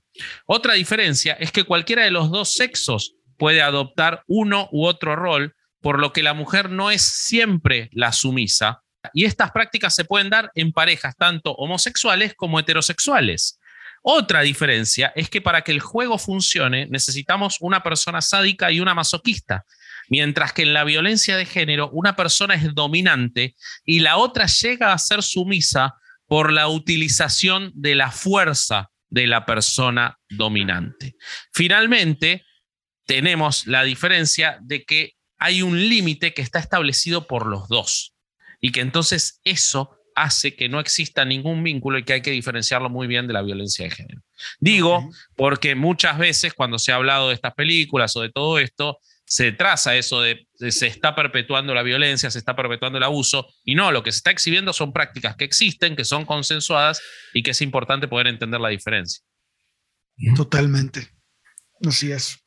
Otra diferencia es que cualquiera de los dos sexos puede adoptar uno u otro rol, por lo que la mujer no es siempre la sumisa. Y estas prácticas se pueden dar en parejas tanto homosexuales como heterosexuales. Otra diferencia es que para que el juego funcione necesitamos una persona sádica y una masoquista, mientras que en la violencia de género una persona es dominante y la otra llega a ser sumisa por la utilización de la fuerza de la persona dominante. Finalmente, tenemos la diferencia de que hay un límite que está establecido por los dos y que entonces eso hace que no exista ningún vínculo y que hay que diferenciarlo muy bien de la violencia de género. Digo, porque muchas veces cuando se ha hablado de estas películas o de todo esto, se traza eso de, se está perpetuando la violencia, se está perpetuando el abuso, y no, lo que se está exhibiendo son prácticas que existen, que son consensuadas y que es importante poder entender la diferencia. Totalmente. Así es.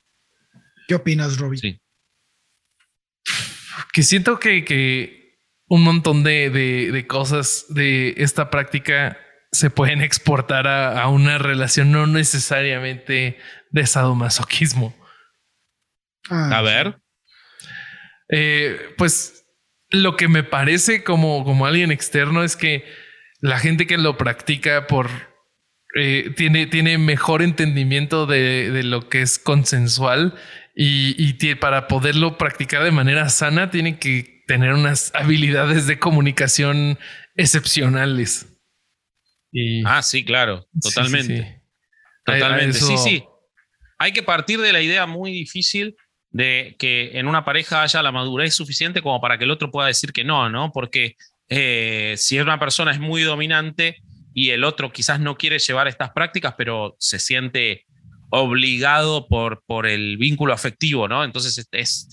¿Qué opinas, Robbie? Sí. Que siento que, que un montón de, de, cosas de esta práctica se pueden exportar a, a una relación no necesariamente de sadomasoquismo. Ah, a ver. Eh, pues lo que me parece como, como alguien externo es que la gente que lo practica por eh, tiene, tiene mejor entendimiento de, lo que es consensual y, y para poderlo practicar de manera sana tiene que tener unas habilidades de comunicación excepcionales. ah, sí, claro, totalmente. Totalmente. sí, sí. Hay que partir de la idea muy difícil de que en una pareja haya la madurez suficiente como para que el otro pueda decir que no, ¿no? Porque eh, si una persona es muy dominante y el otro quizás no quiere llevar estas prácticas, pero se siente obligado por, por el vínculo afectivo, ¿no? Entonces, es,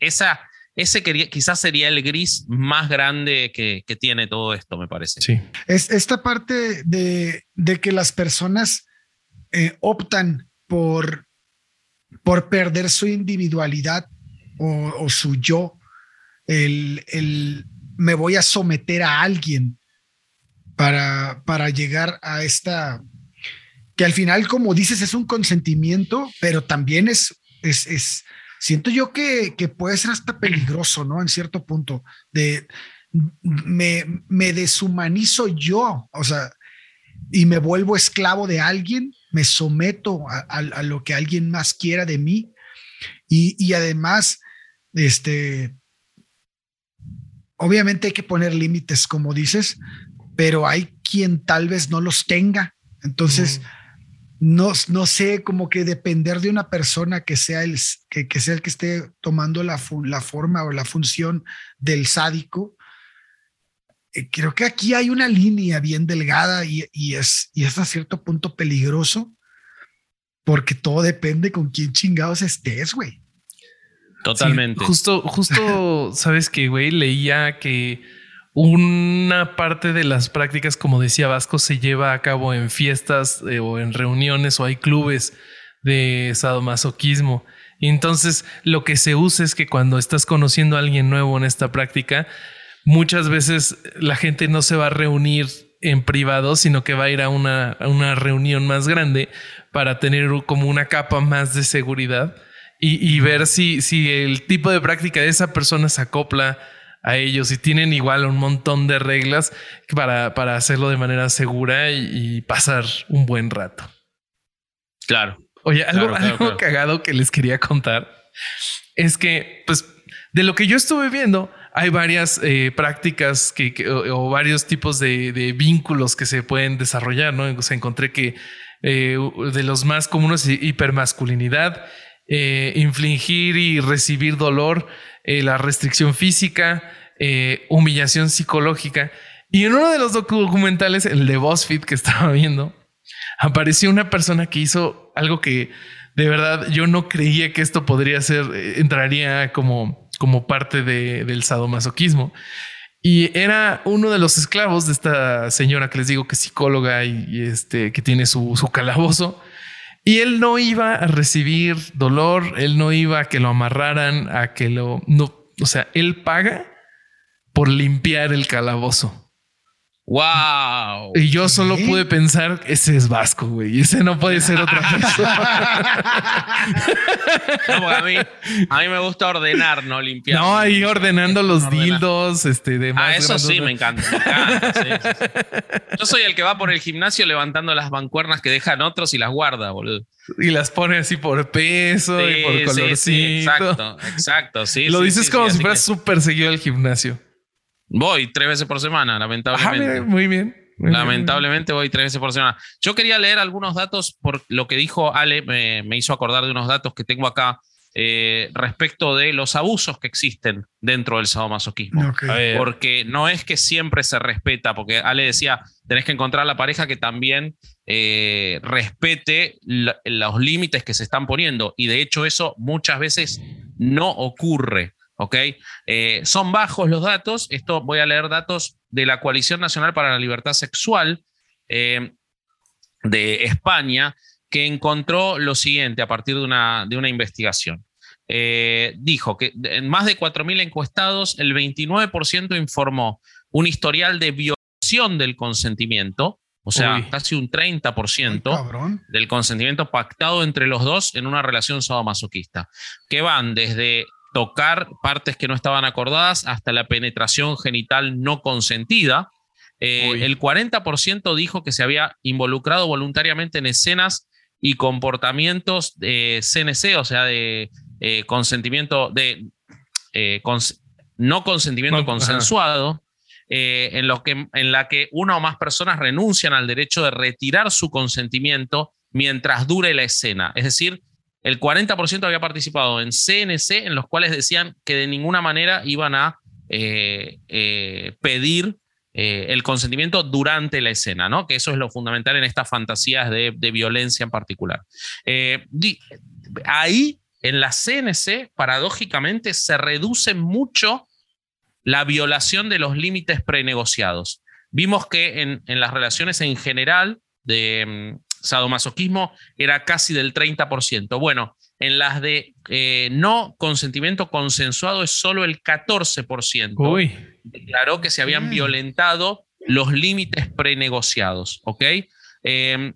esa, ese quizás sería el gris más grande que, tiene todo esto, me parece. Sí. Es esta parte de, que las personas eh, optan por por perder su individualidad o, su yo, el, me voy a someter a alguien para, para llegar a esta, que al final, como dices, es un consentimiento, pero también es, es, es siento yo que, que, puede ser hasta peligroso, ¿no? En cierto punto, de me, me deshumanizo yo, o sea, y me vuelvo esclavo de alguien me someto a, lo que alguien más quiera de mí y, además, este, obviamente hay que poner límites, como dices, pero hay quien tal vez no los tenga. Entonces, no, no sé, como que depender de una persona que sea el que, sea el que esté tomando la, la forma o la función del sádico, creo que aquí hay una línea bien delgada y, es, y es a cierto punto peligroso porque todo depende con quién chingados estés, güey. Totalmente. justo, justo, sabes que, güey, leía que una parte de las prácticas, como decía Vasco, se lleva a cabo en fiestas eh, o en reuniones o hay clubes de sadomasoquismo. Y entonces lo que se usa es que cuando estás conociendo a alguien nuevo en esta práctica, muchas veces la gente no se va a reunir en privado, sino que va a ir a una, una reunión más grande para tener como una capa más de seguridad y, ver si, si el tipo de práctica de esa persona se acopla a ellos y tienen igual un montón de reglas para, para hacerlo de manera segura y, pasar un buen rato. Claro. Oye, algo, algo cagado que les quería contar es que, pues, de lo que yo estuve viendo, hay varias eh, prácticas que, o, varios tipos de, vínculos que se pueden desarrollar, ¿no? O encontré que eh, de los más comunes, hipermasculinidad, eh, infligir y recibir dolor, la restricción física, humillación psicológica. Y en uno de los documentales, el de BuzzFeed que estaba viendo, apareció una persona que hizo algo que de verdad yo no creía que esto podría ser, entraría como como parte de, del sadomasoquismo. Y era uno de los esclavos de esta señora que les digo que es psicóloga y, este, que tiene su, calabozo. Y él no iba a recibir dolor, él no iba a que lo amarraran, a que lo... No, o sea, él paga por limpiar el calabozo. ¡Wow! Y yo solo pude pensar, ese es Vasco, güey. Ese no puede ser otra persona. a, mí, me gusta ordenar, no limpiar. No, ahí ordenando los dildos, este, de Ah, eso sí, me encanta. Yo soy el que va por el gimnasio levantando las bancuernas que dejan otros y las guarda, boludo. Y las pone así por peso y por colorcito. exacto, exacto. Sí, Lo dices como si fueras súper seguido al gimnasio. Voy tres veces por semana, lamentablemente. Ah, muy bien. lamentablemente voy tres veces por semana. Yo quería leer algunos datos por lo que dijo Ale, me, hizo acordar de unos datos que tengo acá eh, respecto de los abusos que existen dentro del sadomasoquismo. Porque no es que siempre se respeta, porque Ale decía, tenés que encontrar la pareja que también eh, respete los límites que se están poniendo. Y de hecho eso muchas veces no ocurre. ¿Ok? Eh, son bajos los datos. Esto voy a leer datos de la Coalición Nacional para la Libertad Sexual eh, de España, que encontró lo siguiente a partir de una, de una investigación. Eh, dijo que en más de 4.000 encuestados, el 29% informó un historial de violación del consentimiento, o sea, casi un 30% del consentimiento pactado entre los dos en una relación sadomasoquista, que van desde tocar partes que no estaban acordadas hasta la penetración genital no consentida. Eh, el 40% dijo que se había involucrado voluntariamente en escenas y comportamientos de CNC, o sea, de eh, consentimiento, de eh, no consentimiento consensuado, en, lo que, en la que una o más personas renuncian al derecho de retirar su consentimiento mientras dure la escena. Es decir, el 40% había participado en CNC, en los cuales decían que de ninguna manera iban a eh, eh, pedir eh, el consentimiento durante la escena, ¿no? Que eso es lo fundamental en estas fantasías de, violencia en particular. ahí, en la CNC, paradójicamente, se reduce mucho la violación de los límites prenegociados. Vimos que en, las relaciones en general de, mm, sadomasoquismo era casi del 30%. Bueno, en las de eh, no consentimiento consensuado es solo el 14%. Uy. Declaró que se habían mm. violentado los límites prenegociados, ¿ok? Em,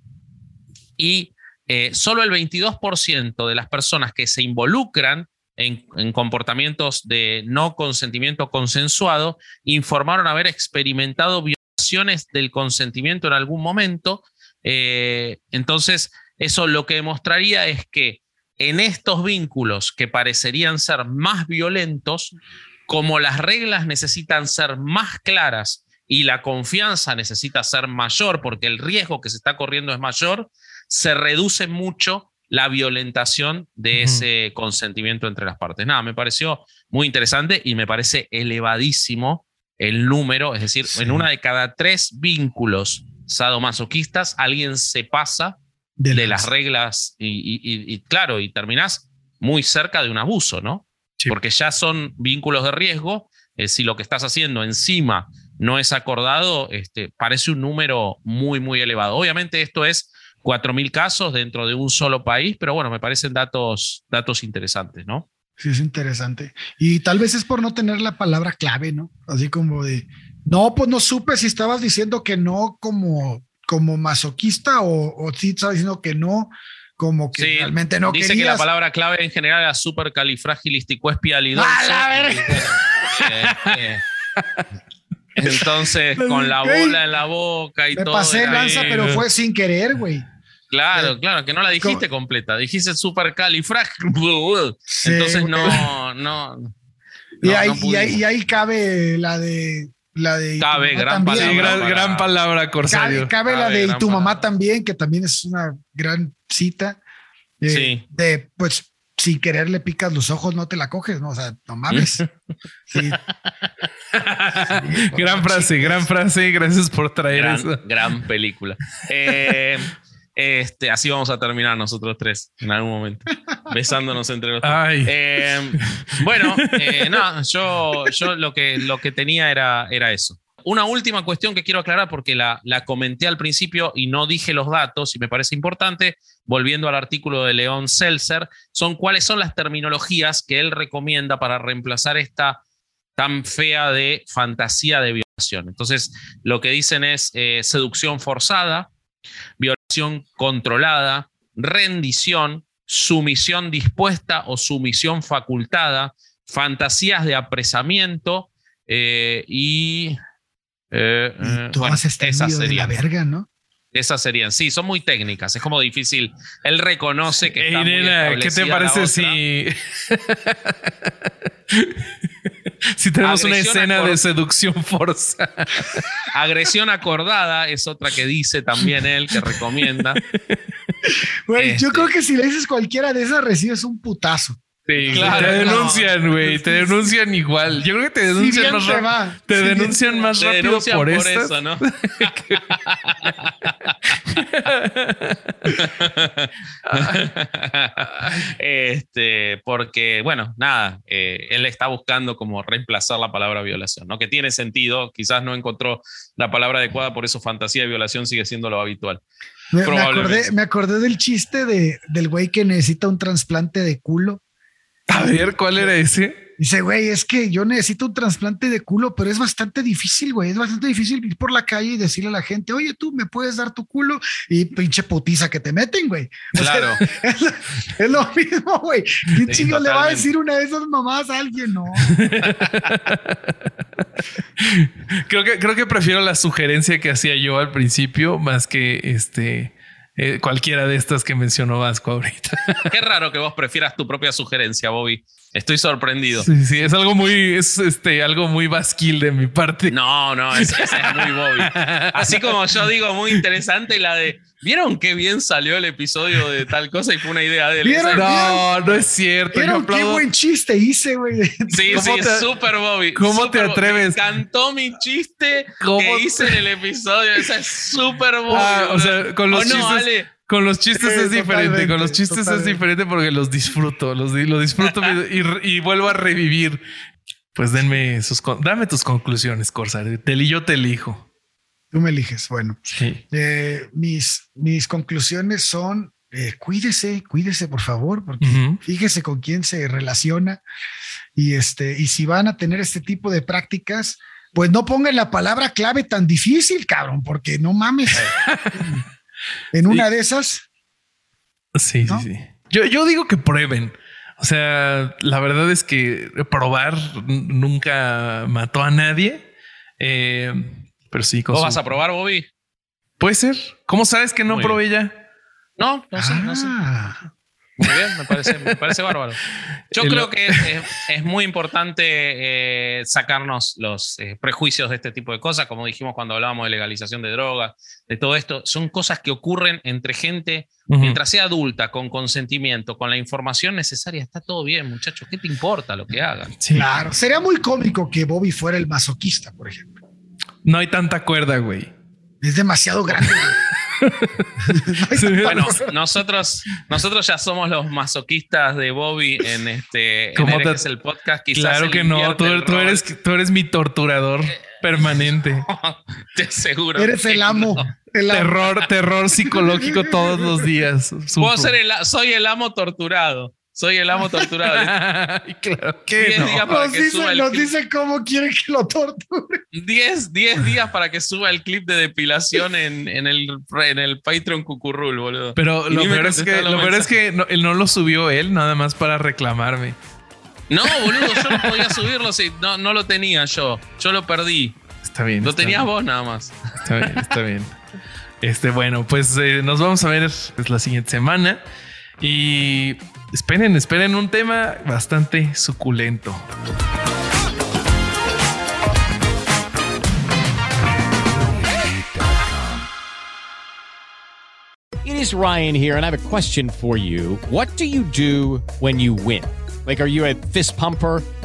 y eh, solo el 22% de las personas que se involucran en, en, comportamientos de no consentimiento consensuado informaron haber experimentado violaciones del consentimiento en algún momento eh, entonces, eso lo que demostraría es que en estos vínculos que parecerían ser más violentos, como las reglas necesitan ser más claras y la confianza necesita ser mayor porque el riesgo que se está corriendo es mayor, se reduce mucho la violentación de ese consentimiento entre las partes. Nada, me pareció muy interesante y me parece elevadísimo el número, es decir, en una de cada tres vínculos sadomasoquistas, alguien se pasa de, las reglas y, claro, y terminás muy cerca de un abuso, ¿no? Porque ya son vínculos de riesgo. Eh, si lo que estás haciendo encima no es acordado, este, parece un número muy, muy elevado. Obviamente esto es 4.000 casos dentro de un solo país, pero bueno, me parecen datos, datos interesantes, ¿no? Sí, es interesante. Y tal vez es por no tener la palabra clave, ¿no? Así como de, no, pues no supe si estabas diciendo que no como, como masoquista o, o si estabas diciendo que no como que realmente no dice que la palabra clave en general era supercalifragilisticoespialidoso. ¡A la verga! Entonces, con la bola en la boca y todo. Me pasé lanza, pero fue sin querer, güey. Claro, claro, que no la dijiste completa. Dijiste supercalifragilisticoespialidoso. Entonces, no, no. y, ahí, y ahí cabe la de la de cabe, gran palabra, gran, palabra, Corsario. Cabe, la de y tu mamá también, que también es una gran cita. sí. De, pues, sin querer le picas los ojos, no te la coges, ¿no? O sea, no mames. gran frase, gran frase. Gracias por traer eso. Gran película. Eh, este, así vamos a terminar nosotros tres en algún momento, besándonos entre los tres. Eh, bueno, eh, no, yo, yo lo, que, lo que tenía era, era eso. Una última cuestión que quiero aclarar porque la, la comenté al principio y no dije los datos y me parece importante, volviendo al artículo de León Seltzer, son cuáles son las terminologías que él recomienda para reemplazar esta tan fea de fantasía de violación. Entonces, lo que dicen es eh, seducción forzada, violación controlada, rendición, sumisión dispuesta o sumisión facultada, fantasías de apresamiento eh, y... Eh, y todas están de la verga, ¿no? Esas serían, sí, son muy técnicas, es como difícil. Él reconoce que está muy ¿qué te parece si si tenemos una escena de seducción forza? Agresión acordada es otra que dice también él, que recomienda. Güey, yo creo este que si le dices cualquiera de esas recibes un putazo. Claro. Te denuncian, güey. Te denuncian igual. Yo creo que te denuncian más rápido. Te denuncian más rápido por, eso, ¿no? este, porque, bueno, nada, eh, él está buscando como reemplazar la palabra violación, ¿no? Que tiene sentido. Quizás no encontró la palabra adecuada, por eso fantasía y violación sigue siendo lo habitual. Me, acordé, me acordé del chiste de, del güey que necesita un trasplante de culo a ver, ¿cuál era ese? Dice, güey, es que yo necesito un trasplante de culo, pero es bastante difícil, güey. Es bastante difícil ir por la calle y decirle a la gente, oye, tú me puedes dar tu culo y pinche putiza que te meten, güey. Claro. es, lo, mismo, güey. ¿Qué chingo le va a decir una de esas mamás a alguien? No. creo, que, creo que prefiero la sugerencia que hacía yo al principio más que este eh, cualquiera de estas que mencionó Vasco ahorita. Qué raro que vos prefieras tu propia sugerencia, Bobby. Estoy sorprendido. Sí, sí, es algo muy, es este, algo muy vasquil de mi parte. No, no, es, es muy Bobby. Así como yo digo, muy interesante la de ¿Vieron qué bien salió el episodio de tal cosa y fue una idea de él? No, no es cierto. ¿Vieron qué buen chiste hice, güey? Sí, sí, súper Bobby. ¿Cómo te atreves? Me encantó mi chiste que hice en el episodio. Esa es súper Bobby. Ah, o sea, con los chistes. Con los chistes es diferente, con los chistes es diferente porque los disfruto, los lo disfruto y, vuelvo a revivir. Pues denme sus, dame tus conclusiones, Corsar. Te, yo te elijo. Tú me eliges. Bueno, eh, mis, mis conclusiones son eh, cuídese, cuídese por favor, porque fíjese con quién se relaciona y este, y si van a tener este tipo de prácticas, pues no pongan la palabra clave tan difícil, cabrón, porque no mames. en una de esas. Sí, sí, sí. Yo, yo digo que prueben. O sea, la verdad es que probar nunca mató a nadie. Eh, pero sí. ¿O vas a probar, Bobby? Puede ser. ¿Cómo sabes que no probé ya? No, no sé, no sé. Muy bien, me parece, me parece bárbaro. Yo creo que es, muy importante eh, sacarnos los eh, prejuicios de este tipo de cosas, como dijimos cuando hablábamos de legalización de drogas, de todo esto. Son cosas que ocurren entre gente, mientras sea adulta, con consentimiento, con la información necesaria. Está todo bien, muchachos. ¿Qué te importa lo que hagan? Claro, sería muy cómico que Bobby fuera el masoquista, por ejemplo. No hay tanta cuerda, güey. Es demasiado grande. bueno, nosotros, nosotros ya somos los masoquistas de Bobby en este ¿Cómo te, es el podcast. claro que no, tú, eres, tú eres mi torturador permanente. te aseguro. Eres el amo. Terror, terror psicológico todos los días. Puedo ser el, soy el amo torturado. Soy el amo torturado. claro que no. nos, dice, nos dice, cómo quiere que lo torture. 10 días para que suba el clip de depilación en, en, el, en el Patreon Cucurrul, boludo. Pero lo peor, es que, lo peor es que no, él no lo subió él, nada más para reclamarme. No, boludo, yo no podía subirlo si no, no lo tenía yo. Yo lo perdí. Está bien. Lo tenías vos nada más. Está bien, está bien. Este, bueno, pues eh, nos vamos a ver la siguiente semana. Y esperen, esperen un tema bastante suculento. It is Ryan here, and I have a question for you. What do you do when you win? Like, are you a fist pumper?